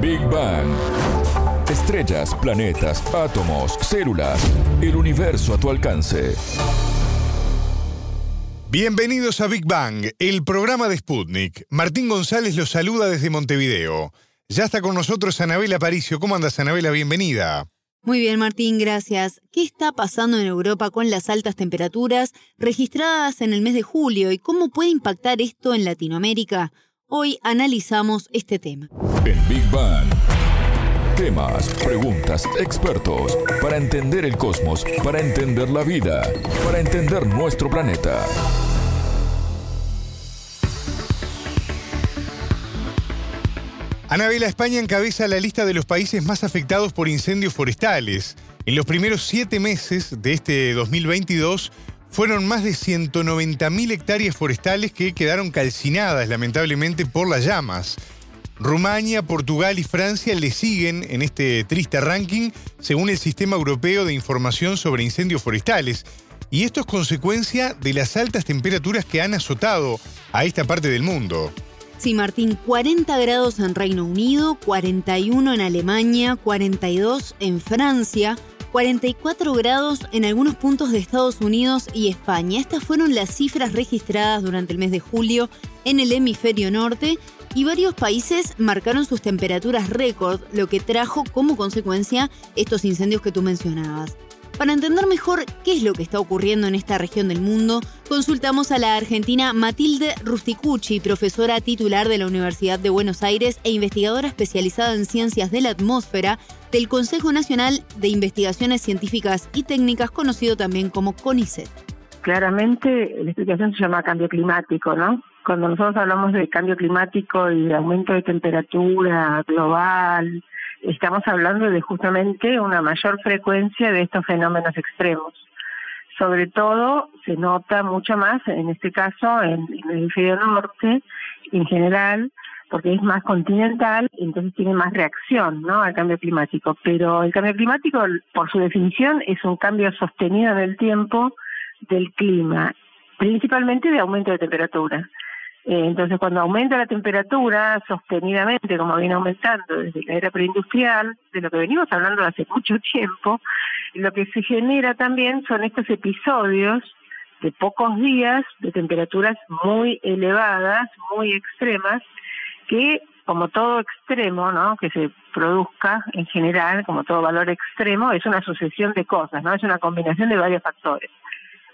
Big Bang. Estrellas, planetas, átomos, células, el universo a tu alcance. Bienvenidos a Big Bang, el programa de Sputnik. Martín González los saluda desde Montevideo. Ya está con nosotros Anabela Paricio. ¿Cómo andas, Anabela? Bienvenida. Muy bien, Martín, gracias. ¿Qué está pasando en Europa con las altas temperaturas registradas en el mes de julio y cómo puede impactar esto en Latinoamérica? Hoy analizamos este tema. En Big Bang. Temas, preguntas, expertos, para entender el cosmos, para entender la vida, para entender nuestro planeta. Anabela, España encabeza la lista de los países más afectados por incendios forestales. En los primeros siete meses de este 2022 fueron más de 190.000 hectáreas forestales que quedaron calcinadas lamentablemente por las llamas. Rumania, Portugal y Francia le siguen en este triste ranking según el Sistema Europeo de Información sobre Incendios Forestales. Y esto es consecuencia de las altas temperaturas que han azotado a esta parte del mundo. Sí, Martín, 40 grados en Reino Unido, 41 en Alemania, 42 en Francia, 44 grados en algunos puntos de Estados Unidos y España. Estas fueron las cifras registradas durante el mes de julio en el hemisferio norte y varios países marcaron sus temperaturas récord, lo que trajo como consecuencia estos incendios que tú mencionabas. Para entender mejor qué es lo que está ocurriendo en esta región del mundo, consultamos a la argentina Matilde Rusticucci, profesora titular de la Universidad de Buenos Aires e investigadora especializada en ciencias de la atmósfera del Consejo Nacional de Investigaciones Científicas y Técnicas, conocido también como CONICET. Claramente la explicación se llama cambio climático, ¿no? Cuando nosotros hablamos de cambio climático y de aumento de temperatura global, estamos hablando de justamente una mayor frecuencia de estos fenómenos extremos. Sobre todo se nota mucho más, en este caso, en, el hemisferio norte, en general, porque es más continental, entonces tiene más reacción ¿no? al cambio climático. Pero el cambio climático, por su definición, es un cambio sostenido en el tiempo del clima, principalmente de aumento de temperatura. Eh, entonces, cuando aumenta la temperatura sostenidamente, como viene aumentando desde la era preindustrial, de lo que venimos hablando hace mucho tiempo, lo que se genera también son estos episodios de pocos días de temperaturas muy elevadas, muy extremas, que como todo extremo, ¿no? que se produzca en general, como todo valor extremo, es una sucesión de cosas, ¿no? Es una combinación de varios factores.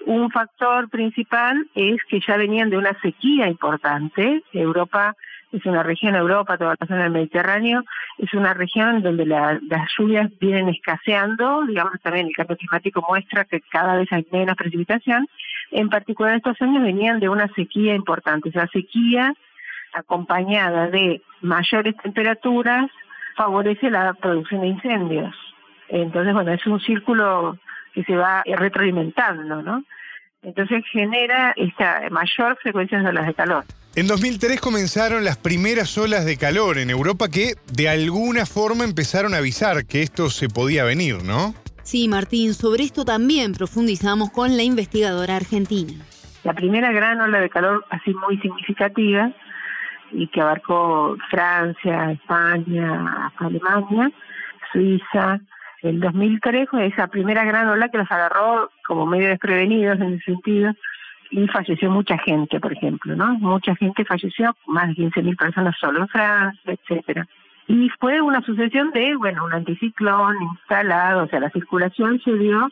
Un factor principal es que ya venían de una sequía importante. Europa es una región, Europa, toda la zona del Mediterráneo, es una región donde las lluvias vienen escaseando, digamos también el cambio climático muestra que cada vez hay menos precipitación. En particular estos años venían de una sequía importante, esa sequía acompañada de mayores temperaturas favorece la producción de incendios. Entonces, bueno, es un círculo que se va retroalimentando, ¿no? Entonces genera esta mayor frecuencia de olas de calor. En 2003 comenzaron las primeras olas de calor en Europa que de alguna forma empezaron a avisar que esto se podía venir, ¿no? Sí, Martín, sobre esto también profundizamos con la investigadora argentina. La primera gran ola de calor así muy significativa y que abarcó Francia, España, Alemania, Suiza, el 2003 fue esa primera gran ola que los agarró como medio desprevenidos en ese sentido y falleció mucha gente, por ejemplo, ¿no? Mucha gente falleció, más de 15.000 personas solo en Francia, etcétera. Y fue una sucesión de, bueno, un anticiclón instalado, o sea, la circulación se dio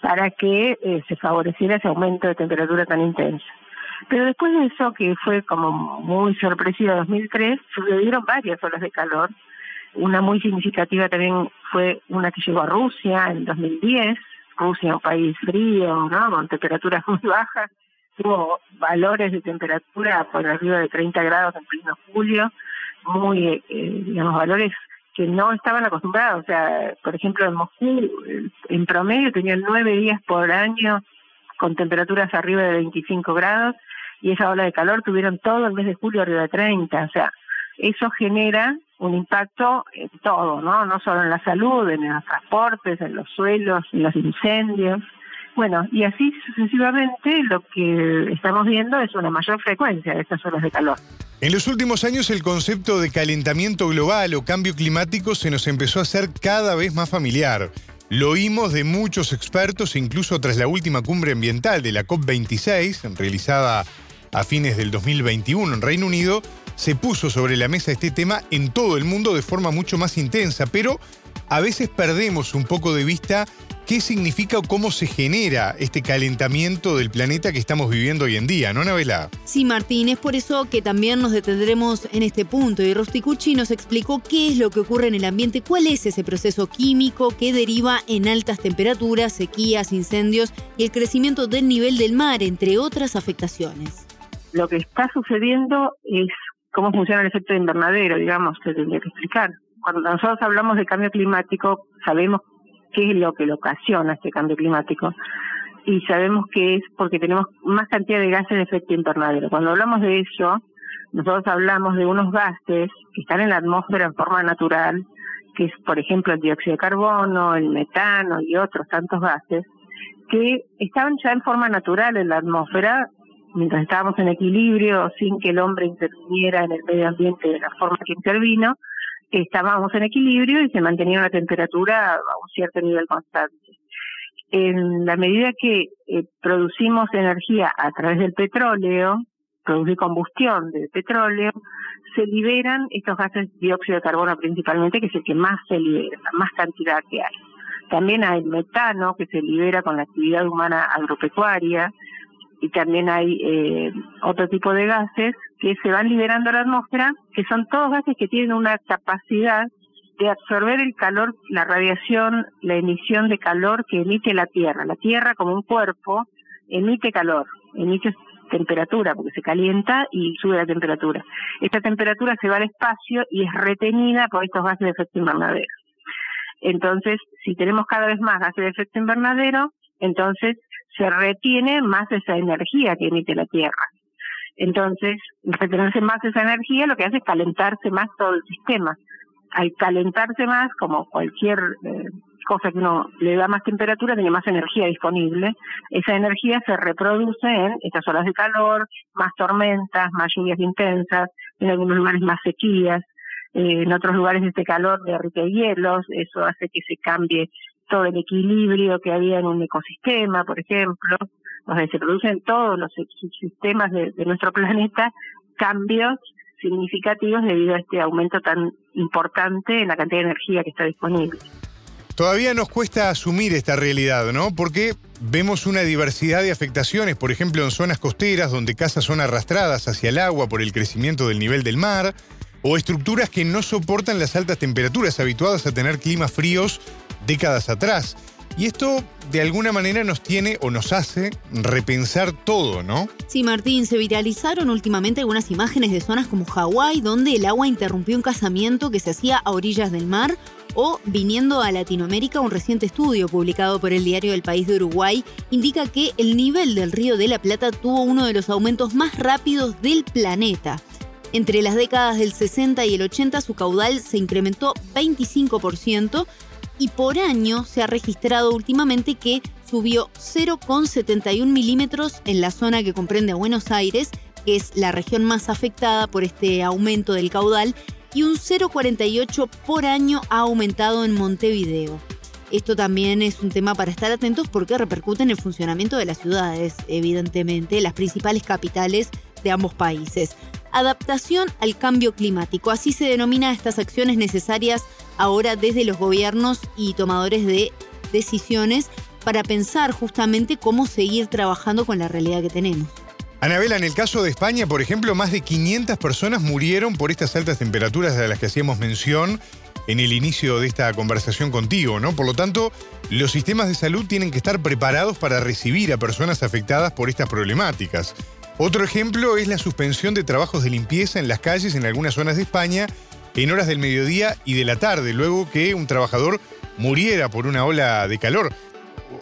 para que eh, se favoreciera ese aumento de temperatura tan intensa. Pero después de eso, que fue como muy sorpresiva 2003, sucedieron varias olas de calor una muy significativa también fue una que llegó a Rusia en 2010. Rusia, un país frío, ¿no? Con temperaturas muy bajas. Tuvo valores de temperatura por arriba de 30 grados en pleno julio. Muy, eh, digamos, valores que no estaban acostumbrados. O sea, por ejemplo, en Moscú, en promedio tenían nueve días por año con temperaturas arriba de 25 grados y esa ola de calor tuvieron todo el mes de julio arriba de 30. O sea, eso genera un impacto en todo, ¿no? No solo en la salud, en los transportes, en los suelos, en los incendios. Bueno, y así sucesivamente lo que estamos viendo es una mayor frecuencia de estas olas de calor. En los últimos años el concepto de calentamiento global o cambio climático se nos empezó a hacer cada vez más familiar. Lo oímos de muchos expertos, incluso tras la última cumbre ambiental de la COP26, realizada a fines del 2021 en Reino Unido, se puso sobre la mesa este tema en todo el mundo de forma mucho más intensa, pero a veces perdemos un poco de vista qué significa o cómo se genera este calentamiento del planeta que estamos viviendo hoy en día, ¿no, Navela? Sí, Martín, es por eso que también nos detendremos en este punto y Rosticucci nos explicó qué es lo que ocurre en el ambiente, cuál es ese proceso químico que deriva en altas temperaturas, sequías, incendios y el crecimiento del nivel del mar, entre otras afectaciones. Lo que está sucediendo es cómo funciona el efecto de invernadero, digamos, se tendría que explicar. Cuando nosotros hablamos de cambio climático, sabemos qué es lo que lo ocasiona este cambio climático. Y sabemos que es porque tenemos más cantidad de gases de efecto invernadero. Cuando hablamos de eso, nosotros hablamos de unos gases que están en la atmósfera en forma natural, que es, por ejemplo, el dióxido de carbono, el metano y otros tantos gases, que estaban ya en forma natural en la atmósfera mientras estábamos en equilibrio, sin que el hombre interviniera en el medio ambiente de la forma que intervino, estábamos en equilibrio y se mantenía una temperatura a un cierto nivel constante. En la medida que eh, producimos energía a través del petróleo, producir combustión del petróleo, se liberan estos gases de dióxido de carbono principalmente, que es el que más se libera, la más cantidad que hay. También hay metano que se libera con la actividad humana agropecuaria y también hay eh, otro tipo de gases que se van liberando a la atmósfera, que son todos gases que tienen una capacidad de absorber el calor, la radiación, la emisión de calor que emite la Tierra. La Tierra como un cuerpo emite calor, emite temperatura, porque se calienta y sube la temperatura. Esta temperatura se va al espacio y es retenida por estos gases de efecto invernadero. Entonces, si tenemos cada vez más gases de efecto invernadero, entonces se retiene más esa energía que emite la Tierra. Entonces, retenerse más esa energía lo que hace es calentarse más todo el sistema. Al calentarse más, como cualquier eh, cosa que uno le da más temperatura, tiene más energía disponible. Esa energía se reproduce en estas olas de calor, más tormentas, más lluvias intensas, en algunos lugares más sequías, eh, en otros lugares este calor derrite hielos, eso hace que se cambie todo el equilibrio que había en un ecosistema, por ejemplo, donde se producen todos los sistemas de nuestro planeta cambios significativos debido a este aumento tan importante en la cantidad de energía que está disponible. Todavía nos cuesta asumir esta realidad, ¿no? Porque vemos una diversidad de afectaciones, por ejemplo, en zonas costeras donde casas son arrastradas hacia el agua por el crecimiento del nivel del mar, o estructuras que no soportan las altas temperaturas habituadas a tener climas fríos décadas atrás. Y esto de alguna manera nos tiene o nos hace repensar todo, ¿no? Sí, Martín, se viralizaron últimamente algunas imágenes de zonas como Hawái, donde el agua interrumpió un casamiento que se hacía a orillas del mar, o viniendo a Latinoamérica, un reciente estudio publicado por el diario El País de Uruguay indica que el nivel del río de la Plata tuvo uno de los aumentos más rápidos del planeta. Entre las décadas del 60 y el 80 su caudal se incrementó 25%, y por año se ha registrado últimamente que subió 0,71 milímetros en la zona que comprende Buenos Aires, que es la región más afectada por este aumento del caudal, y un 0,48 por año ha aumentado en Montevideo. Esto también es un tema para estar atentos porque repercute en el funcionamiento de las ciudades, evidentemente, las principales capitales de ambos países. Adaptación al cambio climático, así se denomina estas acciones necesarias ahora desde los gobiernos y tomadores de decisiones para pensar justamente cómo seguir trabajando con la realidad que tenemos. Anabela, en el caso de España, por ejemplo, más de 500 personas murieron por estas altas temperaturas de las que hacíamos mención en el inicio de esta conversación contigo, ¿no? Por lo tanto, los sistemas de salud tienen que estar preparados para recibir a personas afectadas por estas problemáticas. Otro ejemplo es la suspensión de trabajos de limpieza en las calles en algunas zonas de España en horas del mediodía y de la tarde, luego que un trabajador muriera por una ola de calor.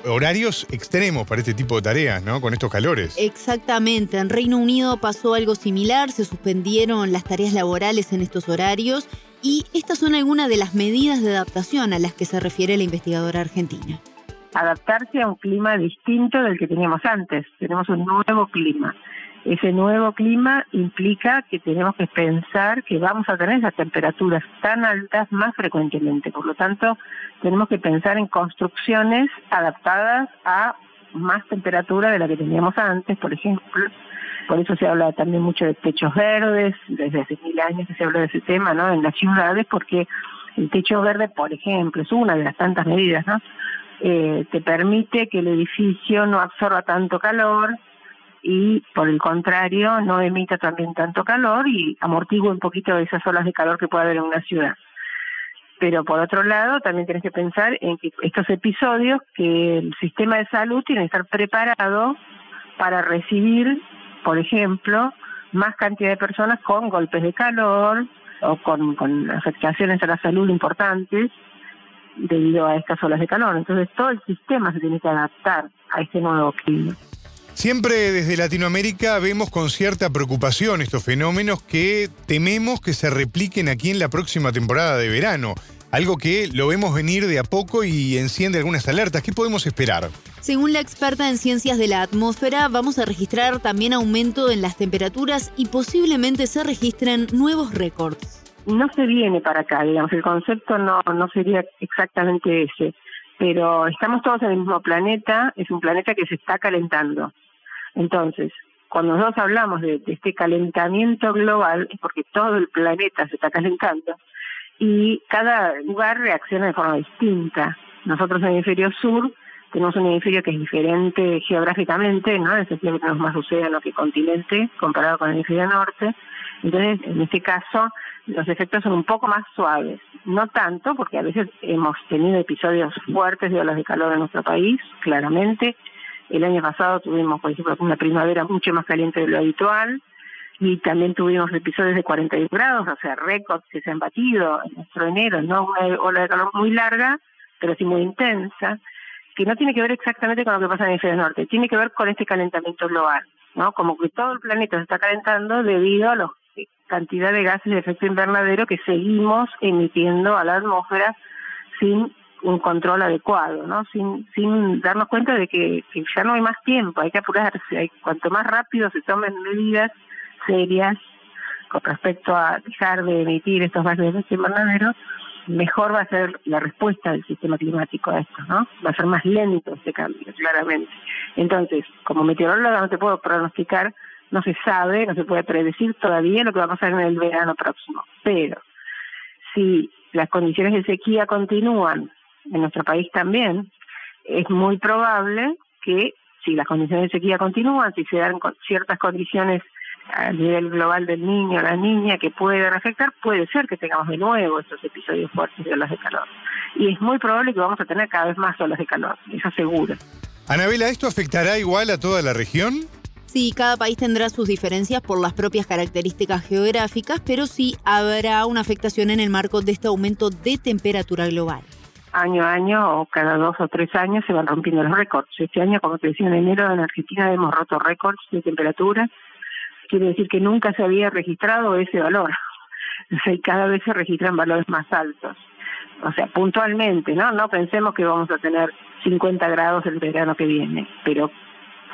Horarios extremos para este tipo de tareas, ¿no? Con estos calores. Exactamente. En Reino Unido pasó algo similar, se suspendieron las tareas laborales en estos horarios y estas son algunas de las medidas de adaptación a las que se refiere la investigadora argentina. adaptarse a un clima distinto del que teníamos antes. Tenemos un nuevo clima. Ese nuevo clima implica que tenemos que pensar que vamos a tener esas temperaturas tan altas más frecuentemente. Por lo tanto, tenemos que pensar en construcciones adaptadas a más temperatura de la que teníamos antes, por ejemplo. Por eso se habla también mucho de techos verdes, desde hace mil años que se habla de ese tema, ¿no? En las ciudades, porque el techo verde, por ejemplo, es una de las tantas medidas, ¿no? Eh, te permite que el edificio no absorba tanto calor y, por el contrario, no emita también tanto calor y amortigue un poquito esas olas de calor que puede haber en una ciudad. Pero por otro lado, también tienes que pensar en que estos episodios, que el sistema de salud tiene que estar preparado para recibir, por ejemplo, más cantidad de personas con golpes de calor o con afectaciones a la salud importantes debido a estas olas de calor. Entonces todo el sistema se tiene que adaptar a este nuevo clima. Siempre desde Latinoamérica vemos con cierta preocupación estos fenómenos que tememos que se repliquen aquí en la próxima temporada de verano. Algo que lo vemos venir de a poco y enciende algunas alertas. ¿Qué podemos esperar? Según la experta en ciencias de la atmósfera, vamos a registrar también aumento en las temperaturas y posiblemente se registren nuevos récords. No se viene para acá, digamos, el concepto no, no sería exactamente ese, pero estamos todos en el mismo planeta, es un planeta que se está calentando. Entonces, cuando nosotros hablamos de, este calentamiento global, es porque todo el planeta se está calentando y cada lugar reacciona de forma distinta. Nosotros en el hemisferio sur tenemos un hemisferio que es diferente geográficamente, ¿no? Es decir, que tenemos más océano que continente comparado con el hemisferio norte. Entonces, en este caso, los efectos son un poco más suaves. No tanto, porque a veces hemos tenido episodios fuertes de olas de calor en nuestro país, claramente. El año pasado tuvimos, por ejemplo, una primavera mucho más caliente de lo habitual y también tuvimos episodios de 41 grados, o sea, récords que se han batido en nuestro enero, no una ola de calor muy larga, pero sí muy intensa, que no tiene que ver exactamente con lo que pasa en el hemisferio norte, tiene que ver con este calentamiento global, ¿no? Como que todo el planeta se está calentando debido a la cantidad de gases de efecto invernadero que seguimos emitiendo a la atmósfera sin un control adecuado, ¿no? Sin, sin darnos cuenta de que, ya no hay más tiempo, hay que apurarse, hay, cuanto más rápido se tomen medidas serias con respecto a dejar de emitir estos gases de efecto invernadero, mejor va a ser la respuesta del sistema climático a esto, ¿no? Va a ser más lento este cambio, claramente. Entonces, como meteoróloga no te puedo pronosticar, no se sabe, no se puede predecir todavía lo que va a pasar en el verano próximo, pero si las condiciones de sequía continúan en nuestro país también, es muy probable que si las condiciones de sequía continúan, si se dan ciertas condiciones a nivel global del niño o la niña que pueden afectar, puede ser que tengamos de nuevo estos episodios fuertes de olas de calor. Y es muy probable que vamos a tener cada vez más olas de calor, eso seguro. Anabela, ¿esto afectará igual a toda la región? Sí, cada país tendrá sus diferencias por las propias características geográficas, pero sí habrá una afectación en el marco de este aumento de temperatura global año a año o cada dos o tres años se van rompiendo los récords. Este año, como te decía, en enero en Argentina hemos roto récords de temperatura. Quiere decir que nunca se había registrado ese valor. O y cada vez se registran valores más altos. O sea, puntualmente, ¿no? No pensemos que vamos a tener 50 grados el verano que viene, pero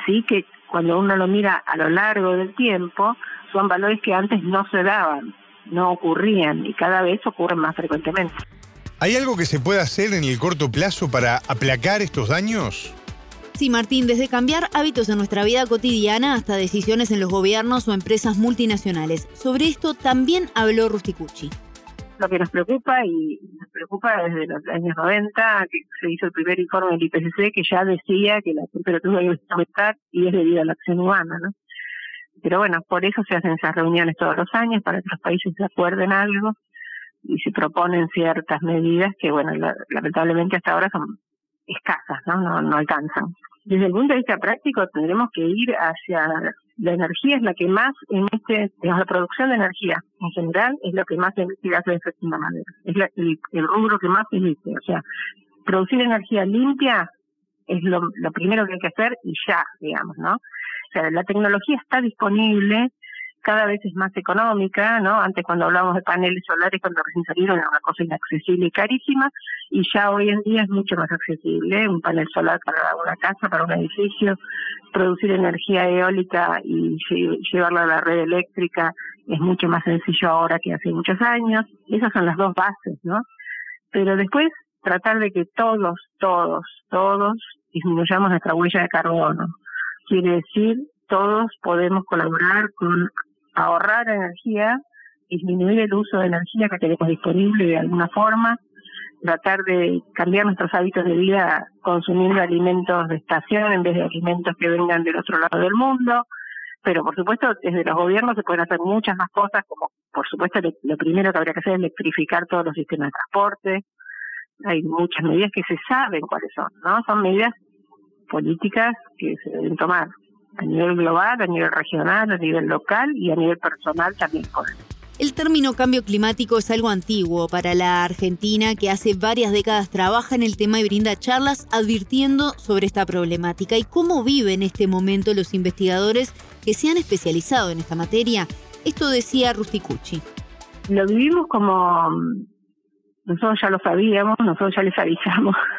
sí que cuando uno lo mira a lo largo del tiempo, son valores que antes no se daban, no ocurrían y cada vez ocurren más frecuentemente. ¿Hay algo que se pueda hacer en el corto plazo para aplacar estos daños? Sí, Martín, desde cambiar hábitos en nuestra vida cotidiana hasta decisiones en los gobiernos o empresas multinacionales. Sobre esto también habló Rusticucci. Lo que nos preocupa y nos preocupa desde los años 90, que se hizo el primer informe del IPCC que ya decía que la temperatura iba a aumentar y es debido a la acción humana, ¿no? Pero bueno, por eso se hacen esas reuniones todos los años, para que los países se acuerden algo y se proponen ciertas medidas que, bueno, lamentablemente hasta ahora son escasas, ¿no? ¿no? No alcanzan. Desde el punto de vista práctico, tendremos que ir hacia la energía es la que más emite, digamos, la producción de energía en general es lo que más emite gases de efecto invernadero. Es el, el, rubro que más emite. O sea, producir energía limpia es lo, lo primero que hay que hacer y ya, digamos, ¿no? O sea, la tecnología está disponible, cada vez es más económica, ¿no? Antes cuando hablábamos de paneles solares, cuando recién salieron era una cosa inaccesible y carísima, y ya hoy en día es mucho más accesible, un panel solar para una casa, para un edificio, producir energía eólica y llevarla a la red eléctrica es mucho más sencillo ahora que hace muchos años. Esas son las dos bases, ¿no? Pero después tratar de que todos, todos, todos disminuyamos nuestra huella de carbono. Quiere decir, todos podemos colaborar con ahorrar energía, disminuir el uso de energía que tenemos disponible de alguna forma, tratar de cambiar nuestros hábitos de vida consumiendo alimentos de estación en vez de alimentos que vengan del otro lado del mundo. Pero por supuesto, desde los gobiernos se pueden hacer muchas más cosas, como por supuesto lo primero que habría que hacer es electrificar todos los sistemas de transporte. Hay muchas medidas que se saben cuáles son, ¿no? Son medidas políticas que se deben tomar a nivel global, a nivel regional, a nivel local y a nivel personal también. El término cambio climático es algo antiguo para la Argentina que hace varias décadas trabaja en el tema y brinda charlas advirtiendo sobre esta problemática y cómo viven en este momento los investigadores que se han especializado en esta materia. Esto decía Rusticucci. Lo vivimos como nosotros ya lo sabíamos, nosotros ya les avisamos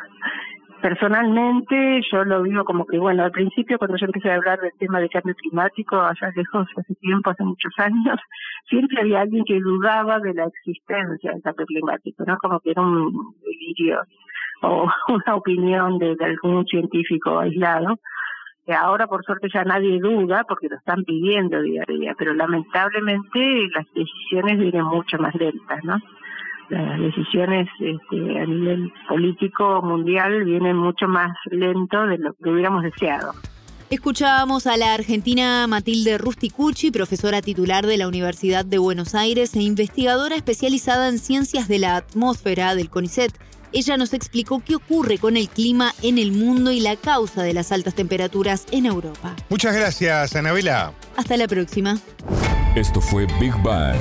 Personalmente yo lo vivo como que, bueno, al principio cuando yo empecé a hablar del tema de cambio climático, allá lejos, hace tiempo, hace muchos años, siempre había alguien que dudaba de la existencia del cambio climático, ¿no? Como que era un delirio o una opinión de, algún científico aislado. Que ahora por suerte ya nadie duda porque lo están pidiendo día a día, pero lamentablemente las decisiones vienen mucho más lentas, ¿no? Las decisiones este, a nivel político mundial vienen mucho más lento de lo que hubiéramos deseado. Escuchábamos a la argentina Matilde Rusticucci, profesora titular de la Universidad de Buenos Aires e investigadora especializada en ciencias de la atmósfera del CONICET. Ella nos explicó qué ocurre con el clima en el mundo y la causa de las altas temperaturas en Europa. Muchas gracias, Anabela. Hasta la próxima. Esto fue Big Bang